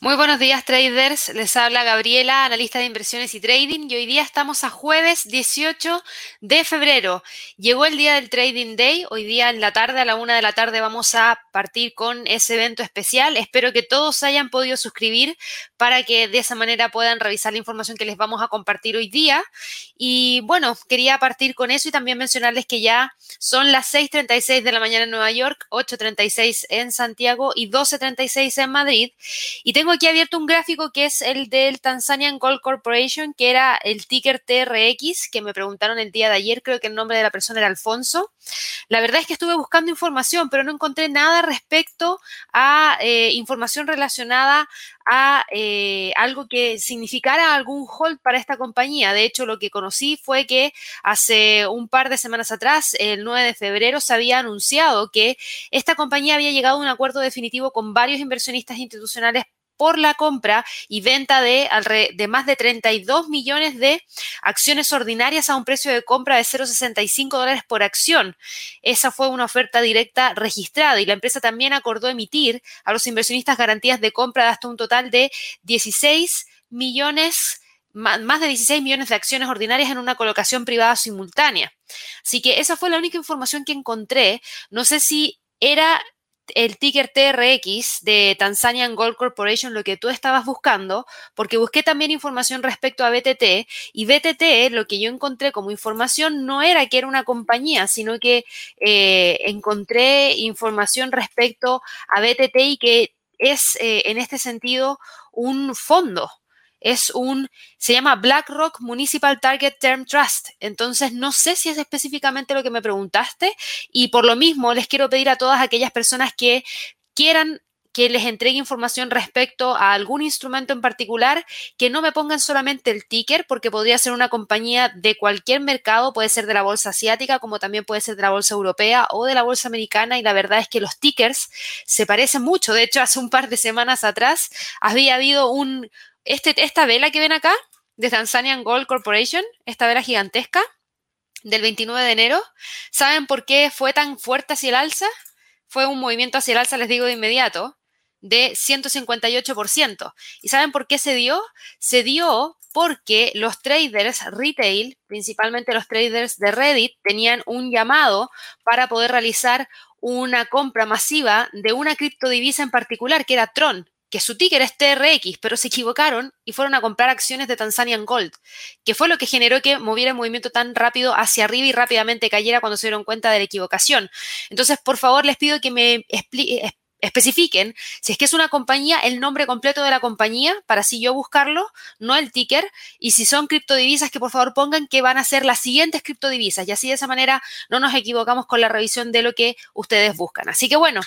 Muy buenos días traders, les habla Gabriela, analista de inversiones y trading y hoy día estamos a jueves 18 de febrero. Llegó el día del Trading Day, hoy día en la tarde, a la una de la tarde vamos a partir con ese evento especial. Espero que todos hayan podido suscribir para que de esa manera puedan revisar la información que les vamos a compartir hoy día. Y bueno, quería partir con eso y también mencionarles que ya son las 6.36 de la mañana en Nueva York, 8.36 en Santiago y 12.36 en Madrid. Y tengo aquí abierto un gráfico que es el del Tanzanian Gold Corporation, que era el ticker TRX, que me preguntaron el día de ayer, creo que el nombre de la persona era Alfonso. La verdad es que estuve buscando información, pero no encontré nada respecto a eh, información relacionada a eh, algo que significara algún hold para esta compañía. De hecho, lo que conocí fue que hace un par de semanas atrás, el 9 de febrero, se había anunciado que esta compañía había llegado a un acuerdo definitivo con varios inversionistas institucionales por la compra y venta de, de más de 32 millones de acciones ordinarias a un precio de compra de 0,65 dólares por acción. Esa fue una oferta directa registrada y la empresa también acordó emitir a los inversionistas garantías de compra hasta un total de 16 millones más de 16 millones de acciones ordinarias en una colocación privada simultánea. Así que esa fue la única información que encontré. No sé si era el ticker TRX de Tanzanian Gold Corporation lo que tú estabas buscando, porque busqué también información respecto a BTT y BTT lo que yo encontré como información no era que era una compañía, sino que eh, encontré información respecto a BTT y que es eh, en este sentido un fondo, es un, se llama BlackRock Municipal Target Term Trust. Entonces, no sé si es específicamente lo que me preguntaste y por lo mismo les quiero pedir a todas aquellas personas que quieran que les entregue información respecto a algún instrumento en particular, que no me pongan solamente el ticker, porque podría ser una compañía de cualquier mercado, puede ser de la bolsa asiática, como también puede ser de la bolsa europea o de la bolsa americana, y la verdad es que los tickers se parecen mucho. De hecho, hace un par de semanas atrás había habido un, este, esta vela que ven acá, de Tanzanian Gold Corporation, esta vela gigantesca del 29 de enero, ¿saben por qué fue tan fuerte hacia el alza? Fue un movimiento hacia el alza, les digo de inmediato, de 158%. ¿Y saben por qué se dio? Se dio porque los traders retail, principalmente los traders de Reddit, tenían un llamado para poder realizar una compra masiva de una criptodivisa en particular, que era Tron que su ticker es TRX, pero se equivocaron y fueron a comprar acciones de Tanzanian Gold, que fue lo que generó que moviera el movimiento tan rápido hacia arriba y rápidamente cayera cuando se dieron cuenta de la equivocación. Entonces, por favor, les pido que me especifiquen si es que es una compañía, el nombre completo de la compañía, para así yo buscarlo, no el ticker, y si son criptodivisas, que por favor pongan que van a ser las siguientes criptodivisas, y así de esa manera no nos equivocamos con la revisión de lo que ustedes buscan. Así que bueno,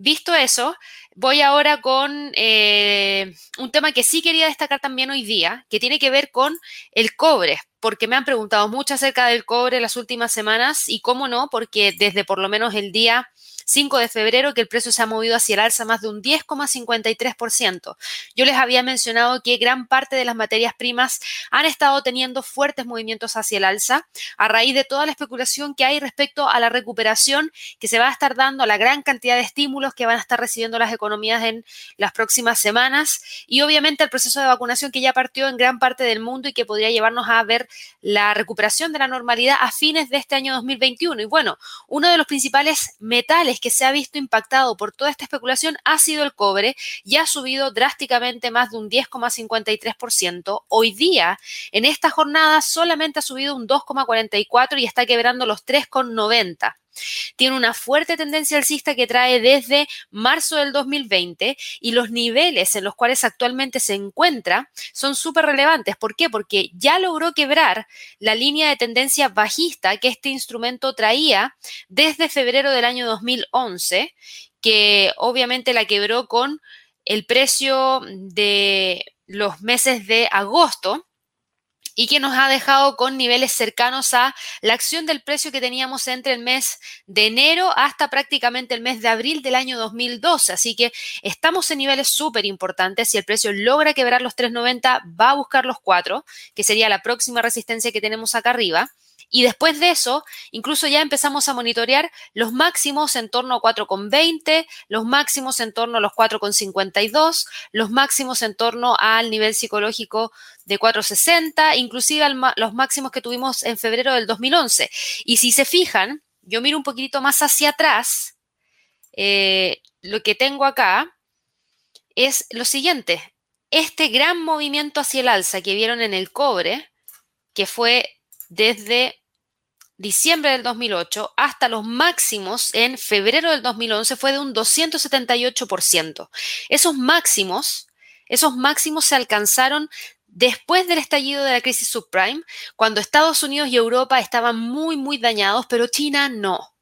visto eso, voy ahora con eh, un tema que sí quería destacar también hoy día, que tiene que ver con el cobre, porque me han preguntado mucho acerca del cobre las últimas semanas y cómo no, porque desde por lo menos el día 5 de febrero que el precio se ha movido hacia el alza más de un 10,53%. Yo les había mencionado que gran parte de las materias primas han estado teniendo fuertes movimientos hacia el alza a raíz de toda la especulación que hay respecto a la recuperación que se va a estar dando a la gran cantidad de estímulos que van a estar recibiendo las economías en las próximas semanas y obviamente el proceso de vacunación que ya partió en gran parte del mundo y que podría llevarnos a ver la recuperación de la normalidad a fines de este año 2021. Y bueno, uno de los principales metales que se ha visto impactado por toda esta especulación ha sido el cobre y ha subido drásticamente más de un 10,53%. Hoy día, en esta jornada, solamente ha subido un 2,44% y está quebrando los 3,90%. Tiene una fuerte tendencia alcista que trae desde marzo del 2020 y los niveles en los cuales actualmente se encuentra son súper relevantes. ¿Por qué? Porque ya logró quebrar la línea de tendencia bajista que este instrumento traía desde febrero del año 2011, que obviamente la quebró con el precio de los meses de agosto y que nos ha dejado con niveles cercanos a la acción del precio que teníamos entre el mes de enero hasta prácticamente el mes de abril del año 2012. Así que estamos en niveles súper importantes. Si el precio logra quebrar los 3,90, va a buscar los 4, que sería la próxima resistencia que tenemos acá arriba. Y después de eso, incluso ya empezamos a monitorear los máximos en torno a 4,20, los máximos en torno a los 4,52, los máximos en torno al nivel psicológico de 4,60, inclusive los máximos que tuvimos en febrero del 2011. Y si se fijan, yo miro un poquitito más hacia atrás, eh, lo que tengo acá es lo siguiente. Este gran movimiento hacia el alza que vieron en el cobre, que fue desde diciembre del 2008 hasta los máximos en febrero del 2011 fue de un 278%. Esos máximos, esos máximos se alcanzaron después del estallido de la crisis subprime, cuando Estados Unidos y Europa estaban muy, muy dañados, pero China no.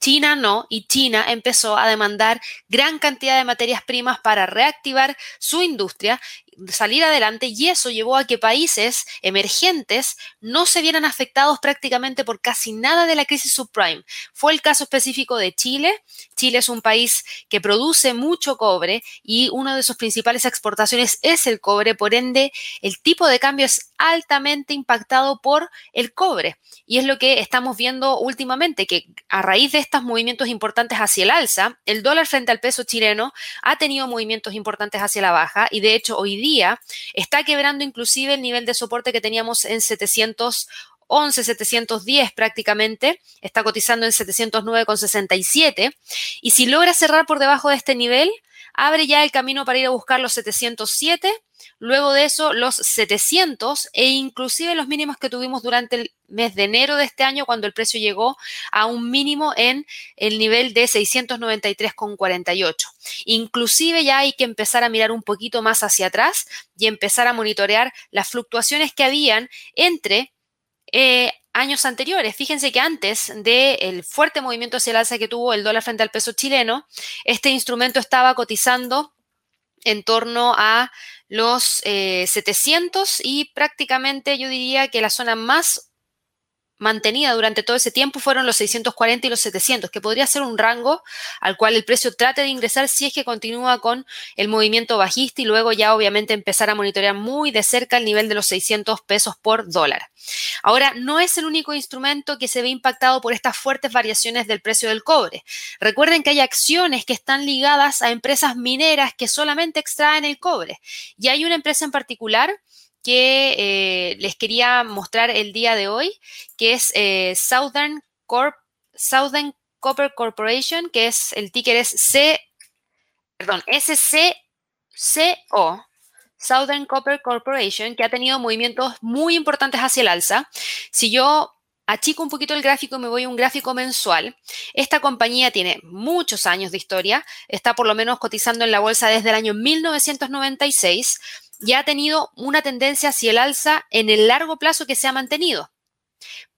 China no, y China empezó a demandar gran cantidad de materias primas para reactivar su industria salir adelante y eso llevó a que países emergentes no se vieran afectados prácticamente por casi nada de la crisis subprime. Fue el caso específico de Chile. Chile es un país que produce mucho cobre y una de sus principales exportaciones es el cobre, por ende el tipo de cambio es altamente impactado por el cobre. Y es lo que estamos viendo últimamente, que a raíz de estos movimientos importantes hacia el alza, el dólar frente al peso chileno ha tenido movimientos importantes hacia la baja y de hecho hoy día está quebrando inclusive el nivel de soporte que teníamos en 711, 710 prácticamente, está cotizando en 709,67 y si logra cerrar por debajo de este nivel, abre ya el camino para ir a buscar los 707 Luego de eso, los 700 e inclusive los mínimos que tuvimos durante el mes de enero de este año, cuando el precio llegó a un mínimo en el nivel de 693,48. Inclusive ya hay que empezar a mirar un poquito más hacia atrás y empezar a monitorear las fluctuaciones que habían entre eh, años anteriores. Fíjense que antes del fuerte movimiento hacia el alza que tuvo el dólar frente al peso chileno, este instrumento estaba cotizando en torno a los 700 eh, y prácticamente yo diría que la zona más mantenida durante todo ese tiempo fueron los 640 y los 700, que podría ser un rango al cual el precio trate de ingresar si es que continúa con el movimiento bajista y luego ya obviamente empezar a monitorear muy de cerca el nivel de los 600 pesos por dólar. Ahora, no es el único instrumento que se ve impactado por estas fuertes variaciones del precio del cobre. Recuerden que hay acciones que están ligadas a empresas mineras que solamente extraen el cobre. Y hay una empresa en particular que eh, les quería mostrar el día de hoy, que es eh, Southern, Copper Corporation, que es el ticker es C, perdón, SCCO, Southern Copper Corporation, que ha tenido movimientos muy importantes hacia el alza. Si yo achico un poquito el gráfico y me voy a un gráfico mensual, esta compañía tiene muchos años de historia, está por lo menos cotizando en la bolsa desde el año 1996 ya ha tenido una tendencia hacia el alza en el largo plazo que se ha mantenido.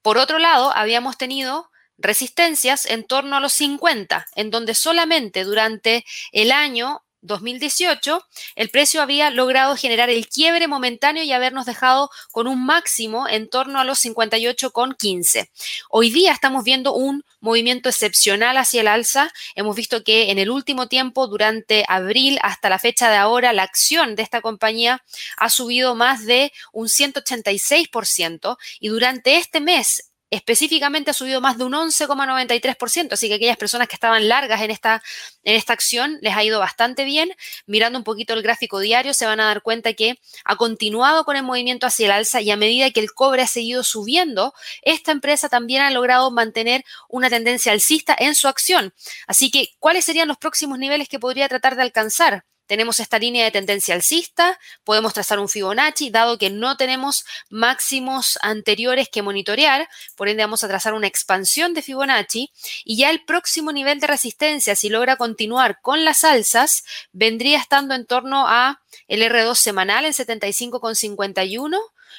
Por otro lado, habíamos tenido resistencias en torno a los 50, en donde solamente durante el año 2018, el precio había logrado generar el quiebre momentáneo y habernos dejado con un máximo en torno a los 58,15. Hoy día estamos viendo un movimiento excepcional hacia el alza. Hemos visto que en el último tiempo, durante abril hasta la fecha de ahora, la acción de esta compañía ha subido más de un 186% y durante este mes específicamente ha subido más de un 11,93%, así que aquellas personas que estaban largas en esta, en esta acción les ha ido bastante bien. Mirando un poquito el gráfico diario se van a dar cuenta que ha continuado con el movimiento hacia el alza y a medida que el cobre ha seguido subiendo, esta empresa también ha logrado mantener una tendencia alcista en su acción. Así que, ¿cuáles serían los próximos niveles que podría tratar de alcanzar? Tenemos esta línea de tendencia alcista, podemos trazar un Fibonacci, dado que no tenemos máximos anteriores que monitorear, por ende vamos a trazar una expansión de Fibonacci y ya el próximo nivel de resistencia, si logra continuar con las alzas, vendría estando en torno a el R2 semanal en 75,51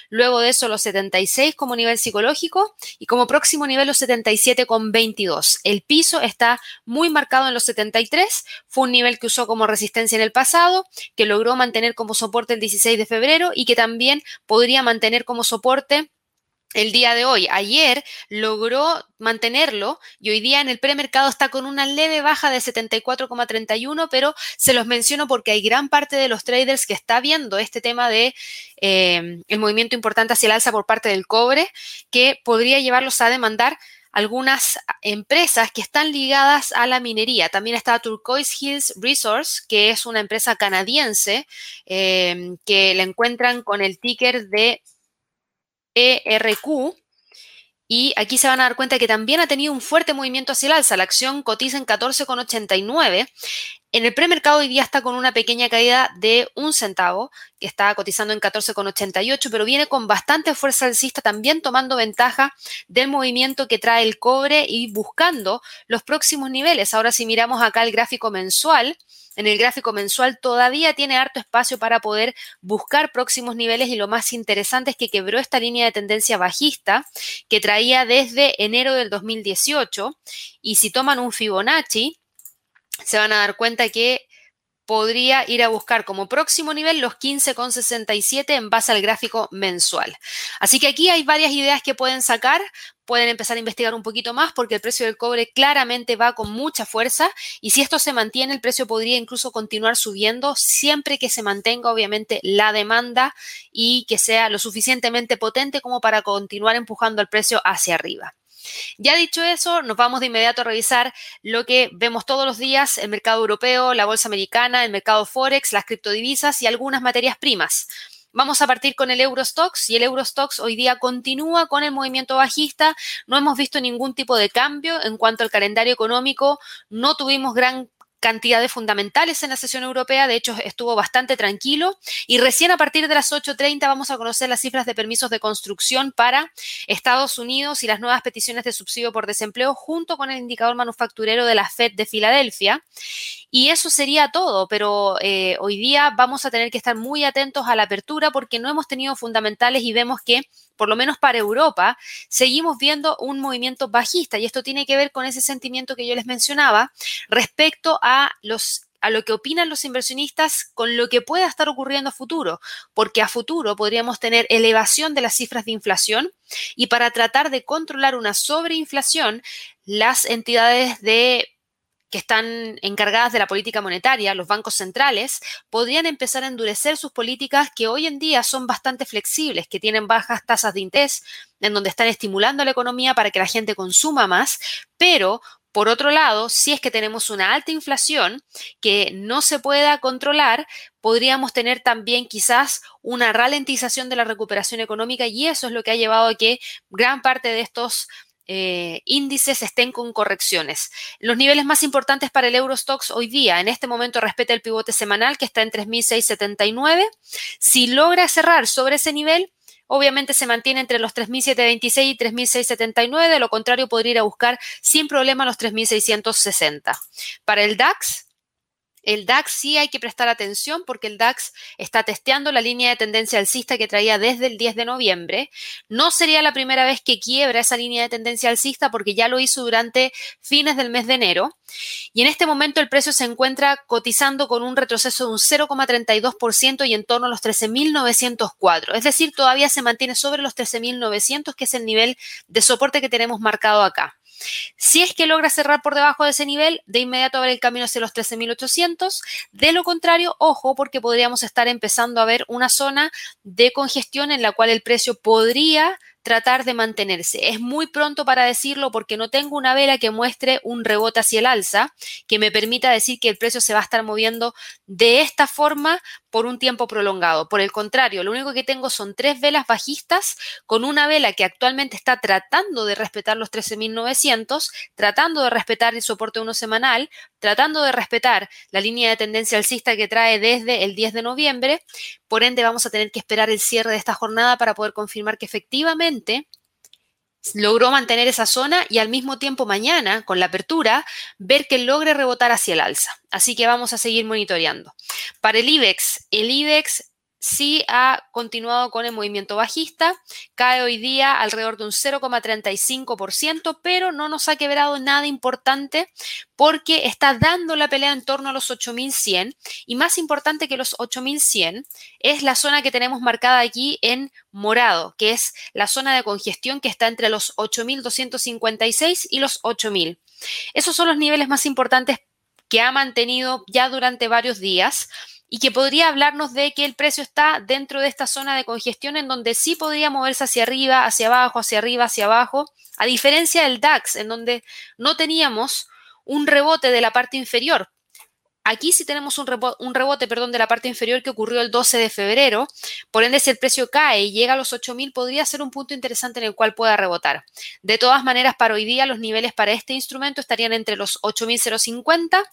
luego de eso los 76 como nivel psicológico y como próximo nivel los 77,22. El piso está muy marcado en los 73, fue un nivel que usó como resistencia en el pasado, que logró mantener como soporte el 16 de febrero y que también podría mantener como soporte el día de hoy. Ayer logró mantenerlo y hoy día en el premercado está con una leve baja de 74,31, pero se los menciono porque hay gran parte de los traders que está viendo este tema de eh, el movimiento importante hacia el alza por parte del cobre que podría llevarlos a demandar algunas empresas que están ligadas a la minería. También está Turquoise Hills Resource, que es una empresa canadiense eh, que la encuentran con el ticker de ERQ. Y aquí se van a dar cuenta que también ha tenido un fuerte movimiento hacia el alza. La acción cotiza en 14,89. En el premercado hoy día está con una pequeña caída de un centavo, que está cotizando en 14,88, pero viene con bastante fuerza alcista, también tomando ventaja del movimiento que trae el cobre y buscando los próximos niveles. Ahora si miramos acá el gráfico mensual, en el gráfico mensual todavía tiene harto espacio para poder buscar próximos niveles y lo más interesante es que quebró esta línea de tendencia bajista que traía desde enero del 2018 y si toman un Fibonacci se van a dar cuenta que podría ir a buscar como próximo nivel los 15,67 en base al gráfico mensual. Así que aquí hay varias ideas que pueden sacar, pueden empezar a investigar un poquito más porque el precio del cobre claramente va con mucha fuerza y si esto se mantiene, el precio podría incluso continuar subiendo siempre que se mantenga obviamente la demanda y que sea lo suficientemente potente como para continuar empujando el precio hacia arriba. Ya dicho eso, nos vamos de inmediato a revisar lo que vemos todos los días, el mercado europeo, la bolsa americana, el mercado forex, las criptodivisas y algunas materias primas. Vamos a partir con el Eurostox y el Eurostox hoy día continúa con el movimiento bajista. No hemos visto ningún tipo de cambio en cuanto al calendario económico. No tuvimos gran cantidad de fundamentales en la sesión europea, de hecho estuvo bastante tranquilo y recién a partir de las 8.30 vamos a conocer las cifras de permisos de construcción para Estados Unidos y las nuevas peticiones de subsidio por desempleo junto con el indicador manufacturero de la Fed de Filadelfia. Y eso sería todo, pero eh, hoy día vamos a tener que estar muy atentos a la apertura porque no hemos tenido fundamentales y vemos que por lo menos para Europa, seguimos viendo un movimiento bajista y esto tiene que ver con ese sentimiento que yo les mencionaba respecto a los a lo que opinan los inversionistas con lo que pueda estar ocurriendo a futuro, porque a futuro podríamos tener elevación de las cifras de inflación y para tratar de controlar una sobreinflación, las entidades de que están encargadas de la política monetaria, los bancos centrales, podrían empezar a endurecer sus políticas que hoy en día son bastante flexibles, que tienen bajas tasas de interés, en donde están estimulando la economía para que la gente consuma más, pero por otro lado, si es que tenemos una alta inflación que no se pueda controlar, podríamos tener también quizás una ralentización de la recuperación económica y eso es lo que ha llevado a que gran parte de estos eh, índices estén con correcciones. Los niveles más importantes para el Eurostox hoy día, en este momento respeta el pivote semanal que está en 3.679. Si logra cerrar sobre ese nivel, obviamente se mantiene entre los 3.726 y 3.679, de lo contrario podría ir a buscar sin problema los 3.660. Para el DAX, el DAX sí hay que prestar atención porque el DAX está testeando la línea de tendencia alcista que traía desde el 10 de noviembre. No sería la primera vez que quiebra esa línea de tendencia alcista porque ya lo hizo durante fines del mes de enero. Y en este momento el precio se encuentra cotizando con un retroceso de un 0,32% y en torno a los 13.904. Es decir, todavía se mantiene sobre los 13.900, que es el nivel de soporte que tenemos marcado acá. Si es que logra cerrar por debajo de ese nivel, de inmediato abre el camino hacia los 13.800. De lo contrario, ojo, porque podríamos estar empezando a ver una zona de congestión en la cual el precio podría tratar de mantenerse. Es muy pronto para decirlo porque no tengo una vela que muestre un rebote hacia el alza que me permita decir que el precio se va a estar moviendo de esta forma por un tiempo prolongado. Por el contrario, lo único que tengo son tres velas bajistas con una vela que actualmente está tratando de respetar los 13.900, tratando de respetar el soporte uno semanal, tratando de respetar la línea de tendencia alcista que trae desde el 10 de noviembre. Por ende, vamos a tener que esperar el cierre de esta jornada para poder confirmar que efectivamente logró mantener esa zona y al mismo tiempo mañana, con la apertura, ver que logre rebotar hacia el alza. Así que vamos a seguir monitoreando. Para el IBEX, el IBEX sí ha continuado con el movimiento bajista, cae hoy día alrededor de un 0,35%, pero no nos ha quebrado nada importante porque está dando la pelea en torno a los 8100 y más importante que los 8100 es la zona que tenemos marcada aquí en morado, que es la zona de congestión que está entre los 8256 y los 8000. Esos son los niveles más importantes que ha mantenido ya durante varios días y que podría hablarnos de que el precio está dentro de esta zona de congestión en donde sí podría moverse hacia arriba, hacia abajo, hacia arriba, hacia abajo, a diferencia del DAX, en donde no teníamos un rebote de la parte inferior. Aquí sí tenemos un rebote, un rebote perdón, de la parte inferior que ocurrió el 12 de febrero. Por ende, si el precio cae y llega a los 8.000, podría ser un punto interesante en el cual pueda rebotar. De todas maneras, para hoy día, los niveles para este instrumento estarían entre los 8.050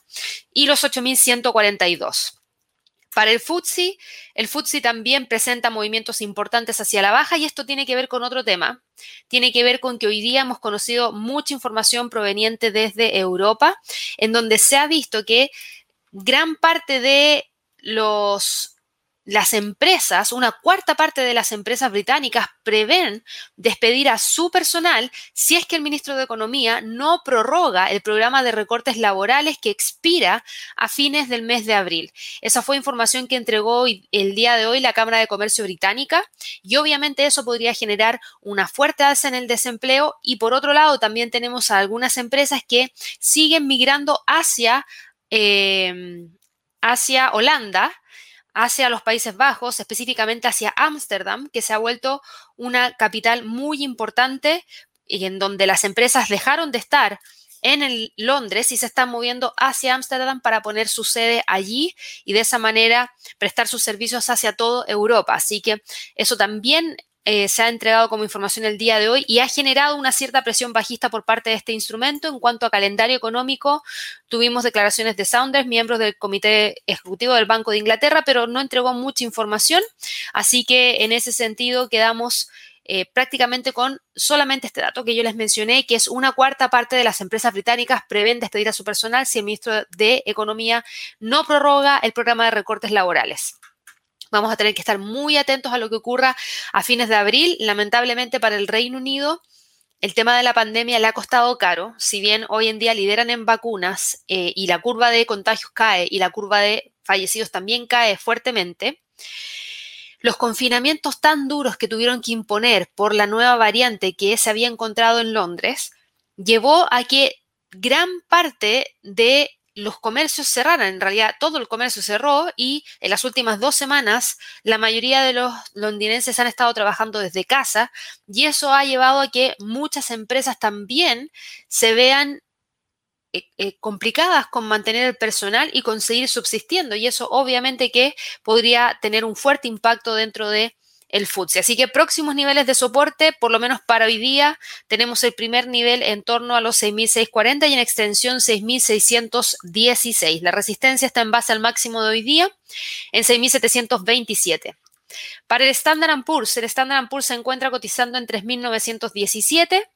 y los 8.142. Para el FTSE, el FTSE también presenta movimientos importantes hacia la baja y esto tiene que ver con otro tema. Tiene que ver con que hoy día hemos conocido mucha información proveniente desde Europa, en donde se ha visto que gran parte de los las empresas, una cuarta parte de las empresas británicas prevén despedir a su personal si es que el ministro de Economía no prorroga el programa de recortes laborales que expira a fines del mes de abril. Esa fue información que entregó el día de hoy la Cámara de Comercio británica y obviamente eso podría generar una fuerte alza en el desempleo y por otro lado también tenemos a algunas empresas que siguen migrando hacia, eh, hacia Holanda hacia los Países Bajos, específicamente hacia Ámsterdam, que se ha vuelto una capital muy importante y en donde las empresas dejaron de estar en Londres y se están moviendo hacia Ámsterdam para poner su sede allí y de esa manera prestar sus servicios hacia toda Europa. Así que eso también eh, se ha entregado como información el día de hoy y ha generado una cierta presión bajista por parte de este instrumento. En cuanto a calendario económico, tuvimos declaraciones de Saunders, miembros del Comité Ejecutivo del Banco de Inglaterra, pero no entregó mucha información. Así que en ese sentido quedamos eh, prácticamente con solamente este dato que yo les mencioné, que es una cuarta parte de las empresas británicas prevén despedir a su personal si el ministro de Economía no prorroga el programa de recortes laborales. Vamos a tener que estar muy atentos a lo que ocurra a fines de abril. Lamentablemente para el Reino Unido, el tema de la pandemia le ha costado caro. Si bien hoy en día lideran en vacunas eh, y la curva de contagios cae y la curva de fallecidos también cae fuertemente, los confinamientos tan duros que tuvieron que imponer por la nueva variante que se había encontrado en Londres llevó a que gran parte de los comercios cerraron, en realidad todo el comercio cerró y en las últimas dos semanas la mayoría de los londinenses han estado trabajando desde casa y eso ha llevado a que muchas empresas también se vean eh, eh, complicadas con mantener el personal y conseguir subsistiendo. Y eso obviamente que podría tener un fuerte impacto dentro de el FTSE. Así que próximos niveles de soporte, por lo menos para hoy día, tenemos el primer nivel en torno a los 6.640 y en extensión 6.616. La resistencia está en base al máximo de hoy día en 6.727. Para el Standard Poor's, el Standard Poor's se encuentra cotizando en 3.917.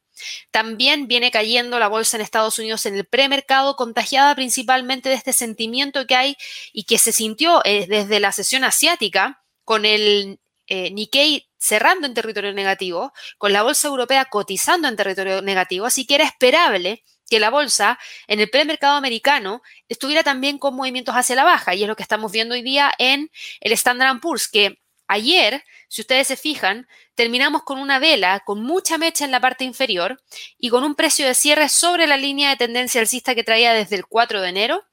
También viene cayendo la bolsa en Estados Unidos en el premercado, contagiada principalmente de este sentimiento que hay y que se sintió eh, desde la sesión asiática con el eh, Nikkei cerrando en territorio negativo, con la bolsa europea cotizando en territorio negativo, así que era esperable que la bolsa en el premercado americano estuviera también con movimientos hacia la baja, y es lo que estamos viendo hoy día en el Standard Poor's, que ayer, si ustedes se fijan, terminamos con una vela con mucha mecha en la parte inferior y con un precio de cierre sobre la línea de tendencia alcista que traía desde el 4 de enero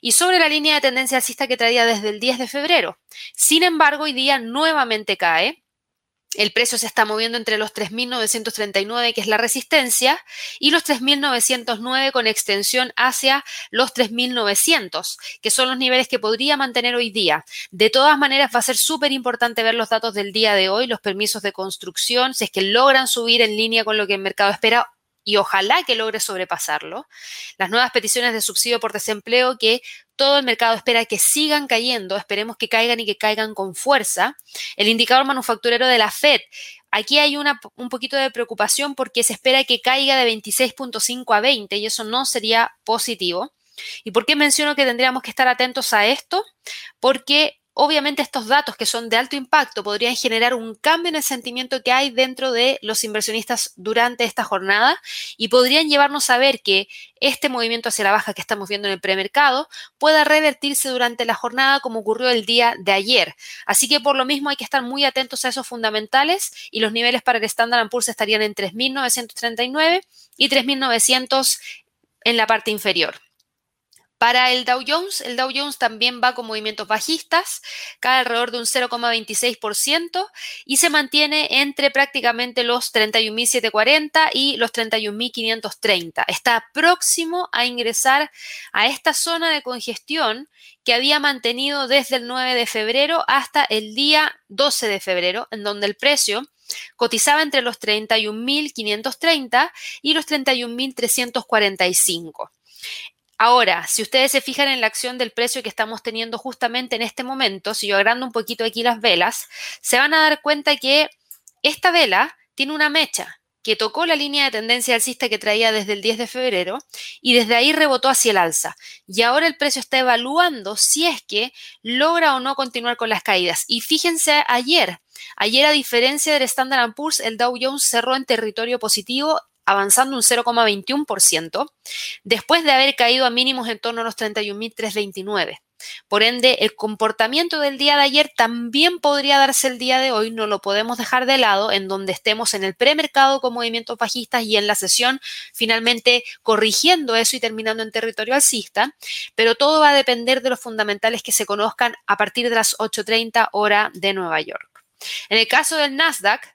y sobre la línea de tendencia alcista que traía desde el 10 de febrero. Sin embargo, hoy día nuevamente cae el precio se está moviendo entre los 3.939, que es la resistencia, y los 3.909 con extensión hacia los 3.900, que son los niveles que podría mantener hoy día. De todas maneras, va a ser súper importante ver los datos del día de hoy, los permisos de construcción, si es que logran subir en línea con lo que el mercado espera y ojalá que logre sobrepasarlo. Las nuevas peticiones de subsidio por desempleo que todo el mercado espera que sigan cayendo, esperemos que caigan y que caigan con fuerza. El indicador manufacturero de la Fed, aquí hay una, un poquito de preocupación porque se espera que caiga de 26.5 a 20 y eso no sería positivo. ¿Y por qué menciono que tendríamos que estar atentos a esto? Porque obviamente estos datos que son de alto impacto podrían generar un cambio en el sentimiento que hay dentro de los inversionistas durante esta jornada y podrían llevarnos a ver que este movimiento hacia la baja que estamos viendo en el premercado pueda revertirse durante la jornada como ocurrió el día de ayer. Así que por lo mismo hay que estar muy atentos a esos fundamentales y los niveles para el Standard Poor's estarían en 3.939 y 3.900 en la parte inferior. Para el Dow Jones, el Dow Jones también va con movimientos bajistas, cae alrededor de un 0,26% y se mantiene entre prácticamente los 31.740 y los 31.530. Está próximo a ingresar a esta zona de congestión que había mantenido desde el 9 de febrero hasta el día 12 de febrero, en donde el precio cotizaba entre los 31.530 y los 31.345. Ahora, si ustedes se fijan en la acción del precio que estamos teniendo justamente en este momento, si yo agrando un poquito aquí las velas, se van a dar cuenta que esta vela tiene una mecha que tocó la línea de tendencia alcista que traía desde el 10 de febrero y desde ahí rebotó hacia el alza. Y ahora el precio está evaluando si es que logra o no continuar con las caídas. Y fíjense ayer, ayer a diferencia del Standard Poor's, el Dow Jones cerró en territorio positivo avanzando un 0,21%, después de haber caído a mínimos en torno a los 31.329. Por ende, el comportamiento del día de ayer también podría darse el día de hoy, no lo podemos dejar de lado, en donde estemos en el premercado con movimientos bajistas y en la sesión finalmente corrigiendo eso y terminando en territorio alcista, pero todo va a depender de los fundamentales que se conozcan a partir de las 8.30 hora de Nueva York. En el caso del Nasdaq,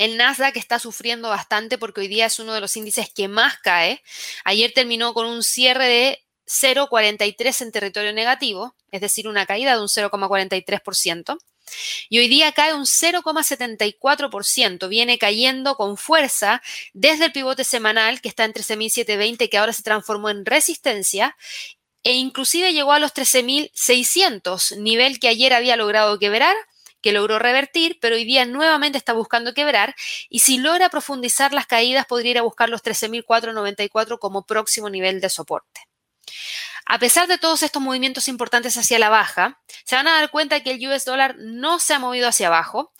el Nasdaq está sufriendo bastante porque hoy día es uno de los índices que más cae. Ayer terminó con un cierre de 0,43 en territorio negativo, es decir, una caída de un 0,43%. Y hoy día cae un 0,74%, viene cayendo con fuerza desde el pivote semanal que está en 13.720, que ahora se transformó en resistencia, e inclusive llegó a los 13.600, nivel que ayer había logrado quebrar que logró revertir, pero hoy día nuevamente está buscando quebrar y si logra profundizar las caídas podría ir a buscar los 13.494 como próximo nivel de soporte. A pesar de todos estos movimientos importantes hacia la baja, se van a dar cuenta que el US dólar no se ha movido hacia abajo,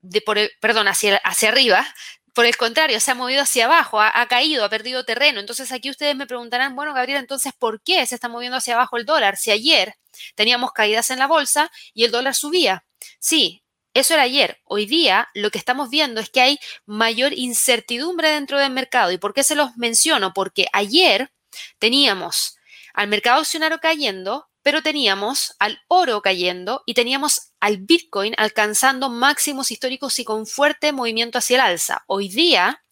de por perdón, hacia, arriba, por el contrario, se ha movido hacia abajo, ha, ha, caído, ha perdido terreno. Entonces aquí ustedes me preguntarán, bueno, Gabriela, entonces, ¿por qué se está moviendo hacia abajo el dólar? Si ayer teníamos caídas en la bolsa y el dólar subía. Sí, eso era ayer. Hoy día lo que estamos viendo es que hay mayor incertidumbre dentro del mercado. ¿Y por qué se los menciono? Porque ayer teníamos al mercado accionario cayendo, pero teníamos al oro cayendo y teníamos al Bitcoin alcanzando máximos históricos y con fuerte movimiento hacia el alza. Hoy día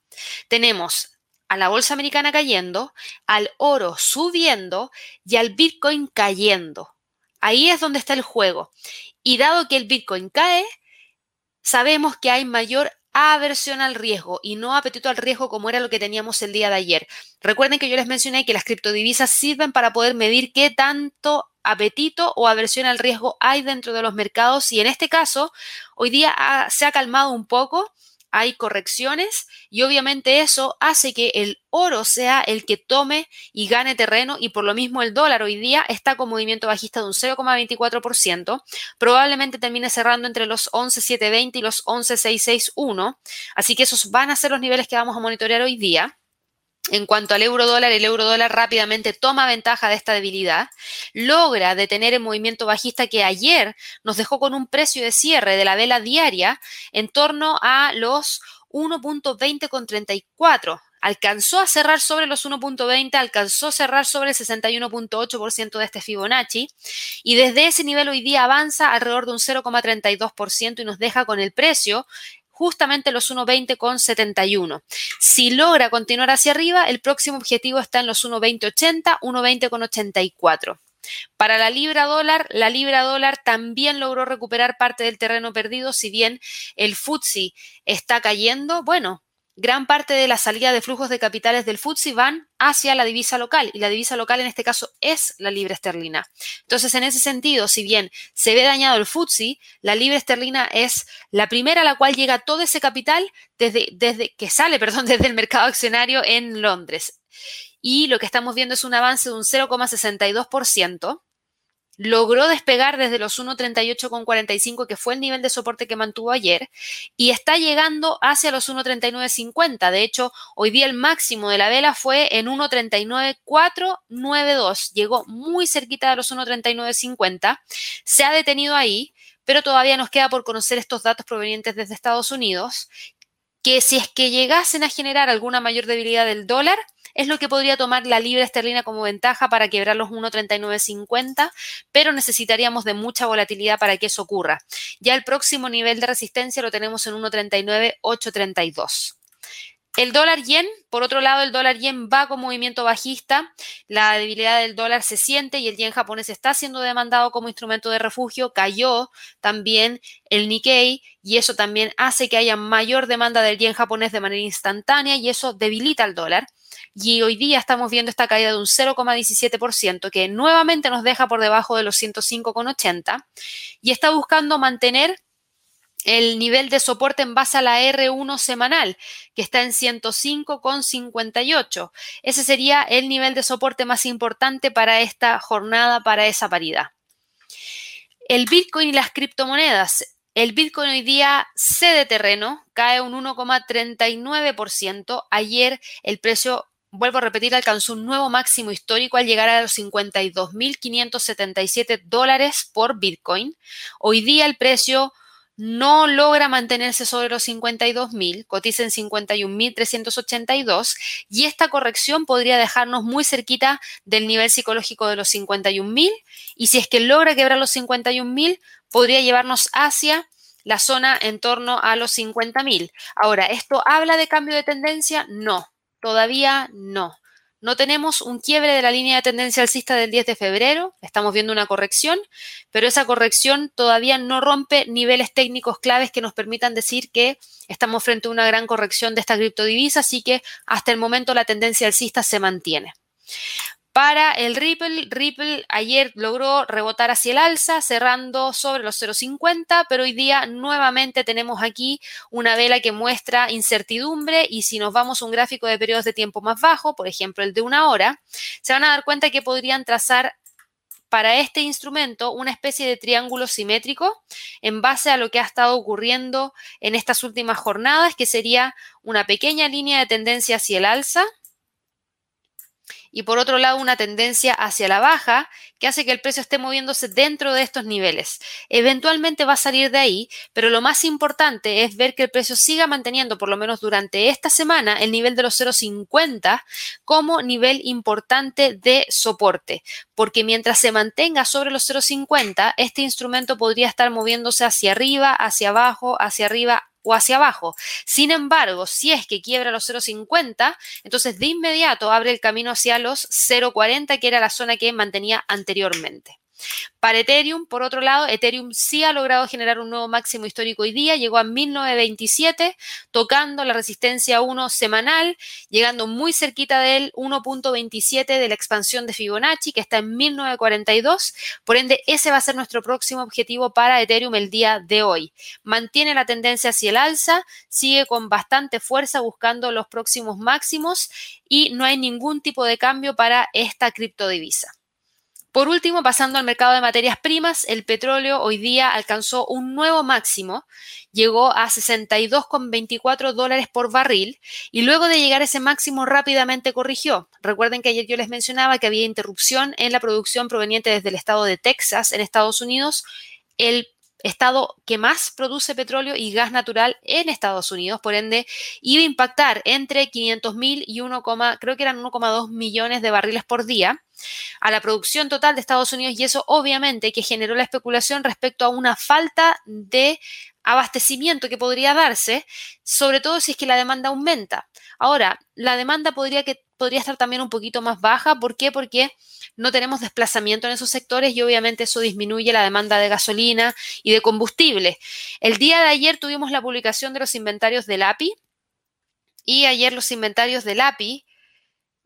tenemos a la bolsa americana cayendo, al oro subiendo y al Bitcoin cayendo. Ahí es donde está el juego. Y dado que el Bitcoin cae, sabemos que hay mayor aversión al riesgo y no apetito al riesgo como era lo que teníamos el día de ayer. Recuerden que yo les mencioné que las criptodivisas sirven para poder medir qué tanto apetito o aversión al riesgo hay dentro de los mercados y en este caso hoy día se ha calmado un poco hay correcciones y obviamente eso hace que el oro sea el que tome y gane terreno y por lo mismo el dólar hoy día está con movimiento bajista de un 0,24%, probablemente termine cerrando entre los 11,720 y los 11,661, así que esos van a ser los niveles que vamos a monitorear hoy día. En cuanto al euro dólar, el euro dólar rápidamente toma ventaja de esta debilidad, logra detener el movimiento bajista que ayer nos dejó con un precio de cierre de la vela diaria en torno a los 1.20,34. Alcanzó a cerrar sobre los 1.20, alcanzó a cerrar sobre el 61.8% de este Fibonacci y desde ese nivel hoy día avanza alrededor de un 0,32% y nos deja con el precio justamente los 1.20 con 71. Si logra continuar hacia arriba, el próximo objetivo está en los 1.20.80, 1.20 con 84. Para la libra dólar, la libra dólar también logró recuperar parte del terreno perdido, si bien el FTSE está cayendo, bueno, gran parte de la salida de flujos de capitales del FTSE van hacia la divisa local y la divisa local en este caso es la libra esterlina. Entonces, en ese sentido, si bien se ve dañado el FTSE, la libra esterlina es la primera a la cual llega todo ese capital desde, desde que sale, perdón, desde el mercado accionario en Londres. Y lo que estamos viendo es un avance de un 0,62% logró despegar desde los 1.38,45, que fue el nivel de soporte que mantuvo ayer, y está llegando hacia los 1.39,50. De hecho, hoy día el máximo de la vela fue en 1.39,492. Llegó muy cerquita de los 1.39,50. Se ha detenido ahí, pero todavía nos queda por conocer estos datos provenientes desde Estados Unidos, que si es que llegasen a generar alguna mayor debilidad del dólar, es lo que podría tomar la libra esterlina como ventaja para quebrar los 1.3950, pero necesitaríamos de mucha volatilidad para que eso ocurra. Ya el próximo nivel de resistencia lo tenemos en 1.39832. El dólar yen, por otro lado, el dólar yen va con movimiento bajista, la debilidad del dólar se siente y el yen japonés está siendo demandado como instrumento de refugio, cayó también el Nikkei y eso también hace que haya mayor demanda del yen japonés de manera instantánea y eso debilita el dólar y hoy día estamos viendo esta caída de un 0,17% que nuevamente nos deja por debajo de los 105,80 y está buscando mantener el nivel de soporte en base a la R1 semanal, que está en 105,58. Ese sería el nivel de soporte más importante para esta jornada, para esa paridad. El Bitcoin y las criptomonedas. El Bitcoin hoy día cede terreno, cae un 1,39%. Ayer el precio vuelvo a repetir, alcanzó un nuevo máximo histórico al llegar a los 52.577 dólares por Bitcoin. Hoy día el precio no logra mantenerse sobre los 52.000, cotiza en 51.382 y esta corrección podría dejarnos muy cerquita del nivel psicológico de los 51.000 y si es que logra quebrar los 51.000 podría llevarnos hacia la zona en torno a los 50.000. Ahora, ¿esto habla de cambio de tendencia? No, Todavía no. No tenemos un quiebre de la línea de tendencia alcista del 10 de febrero, estamos viendo una corrección, pero esa corrección todavía no rompe niveles técnicos claves que nos permitan decir que estamos frente a una gran corrección de esta criptodivisa, así que hasta el momento la tendencia alcista se mantiene. Para el Ripple, Ripple ayer logró rebotar hacia el alza, cerrando sobre los 0,50, pero hoy día nuevamente tenemos aquí una vela que muestra incertidumbre y si nos vamos a un gráfico de periodos de tiempo más bajo, por ejemplo el de una hora, se van a dar cuenta que podrían trazar para este instrumento una especie de triángulo simétrico en base a lo que ha estado ocurriendo en estas últimas jornadas, que sería una pequeña línea de tendencia hacia el alza y por otro lado una tendencia hacia la baja que hace que el precio esté moviéndose dentro de estos niveles. Eventualmente va a salir de ahí, pero lo más importante es ver que el precio siga manteniendo, por lo menos durante esta semana, el nivel de los 0,50 como nivel importante de soporte, porque mientras se mantenga sobre los 0,50, este instrumento podría estar moviéndose hacia arriba, hacia abajo, hacia arriba, o hacia abajo. Sin embargo, si es que quiebra los 0,50, entonces de inmediato abre el camino hacia los 0,40, que era la zona que mantenía anteriormente. Para Ethereum, por otro lado, Ethereum sí ha logrado generar un nuevo máximo histórico hoy día, llegó a 1927, tocando la resistencia 1 semanal, llegando muy cerquita del 1.27 de la expansión de Fibonacci, que está en 1942. Por ende, ese va a ser nuestro próximo objetivo para Ethereum el día de hoy. Mantiene la tendencia hacia el alza, sigue con bastante fuerza buscando los próximos máximos y no hay ningún tipo de cambio para esta criptodivisa. Por último, pasando al mercado de materias primas, el petróleo hoy día alcanzó un nuevo máximo, llegó a 62,24 dólares por barril y luego de llegar a ese máximo rápidamente corrigió. Recuerden que ayer yo les mencionaba que había interrupción en la producción proveniente desde el estado de Texas en Estados Unidos. El estado que más produce petróleo y gas natural en Estados Unidos, por ende, iba a impactar entre 500 mil y 1, creo que eran 1,2 millones de barriles por día a la producción total de Estados Unidos y eso obviamente que generó la especulación respecto a una falta de abastecimiento que podría darse, sobre todo si es que la demanda aumenta. Ahora, la demanda podría, que, podría estar también un poquito más baja. ¿Por qué? Porque no tenemos desplazamiento en esos sectores y obviamente eso disminuye la demanda de gasolina y de combustible. El día de ayer tuvimos la publicación de los inventarios del API y ayer los inventarios del API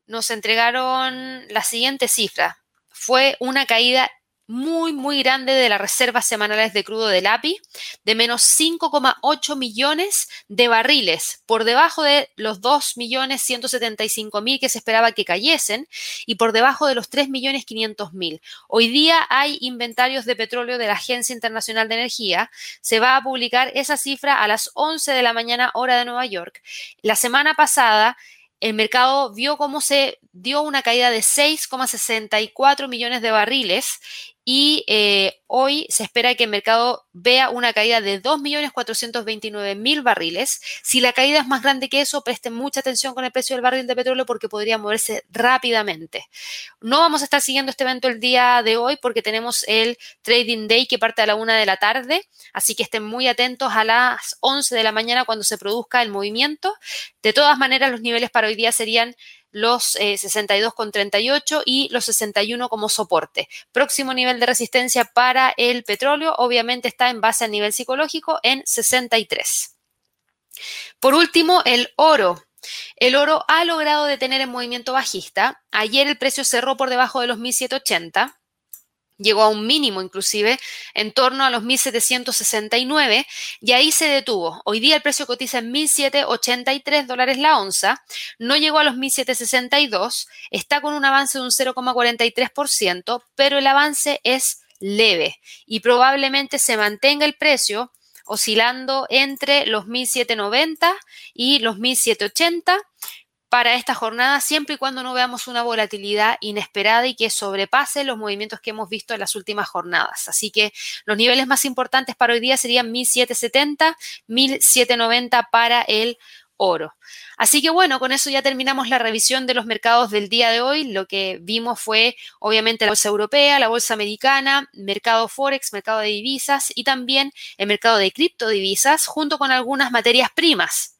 nos entregaron la siguiente cifra. Fue una caída muy, muy grande de las reservas semanales de crudo del API, de menos 5,8 millones de barriles, por debajo de los 2 millones 175 mil que se esperaba que cayesen y por debajo de los 3 millones 500 mil. Hoy día hay inventarios de petróleo de la Agencia Internacional de Energía. Se va a publicar esa cifra a las 11 de la mañana hora de Nueva York. La semana pasada el mercado vio cómo se dio una caída de 6,64 millones de barriles y eh, hoy se espera que el mercado vea una caída de 2.429.000 barriles. Si la caída es más grande que eso, presten mucha atención con el precio del barril de petróleo porque podría moverse rápidamente. No vamos a estar siguiendo este evento el día de hoy porque tenemos el Trading Day que parte a la una de la tarde, así que estén muy atentos a las 11 de la mañana cuando se produzca el movimiento. De todas maneras, los niveles para hoy día serían los eh, 62,38 y los 61 como soporte. Próximo nivel de resistencia para el petróleo, obviamente está en base al nivel psicológico en 63. Por último, el oro. El oro ha logrado detener el movimiento bajista. Ayer el precio cerró por debajo de los 1780 llegó a un mínimo inclusive en torno a los 1.769 y ahí se detuvo. Hoy día el precio cotiza en 1.783 dólares la onza, no llegó a los 1.762, está con un avance de un 0,43%, pero el avance es leve y probablemente se mantenga el precio oscilando entre los 1.790 y los 1.780 para esta jornada, siempre y cuando no veamos una volatilidad inesperada y que sobrepase los movimientos que hemos visto en las últimas jornadas. Así que los niveles más importantes para hoy día serían 1770, 1790 para el oro. Así que bueno, con eso ya terminamos la revisión de los mercados del día de hoy. Lo que vimos fue obviamente la bolsa europea, la bolsa americana, mercado forex, mercado de divisas y también el mercado de criptodivisas junto con algunas materias primas.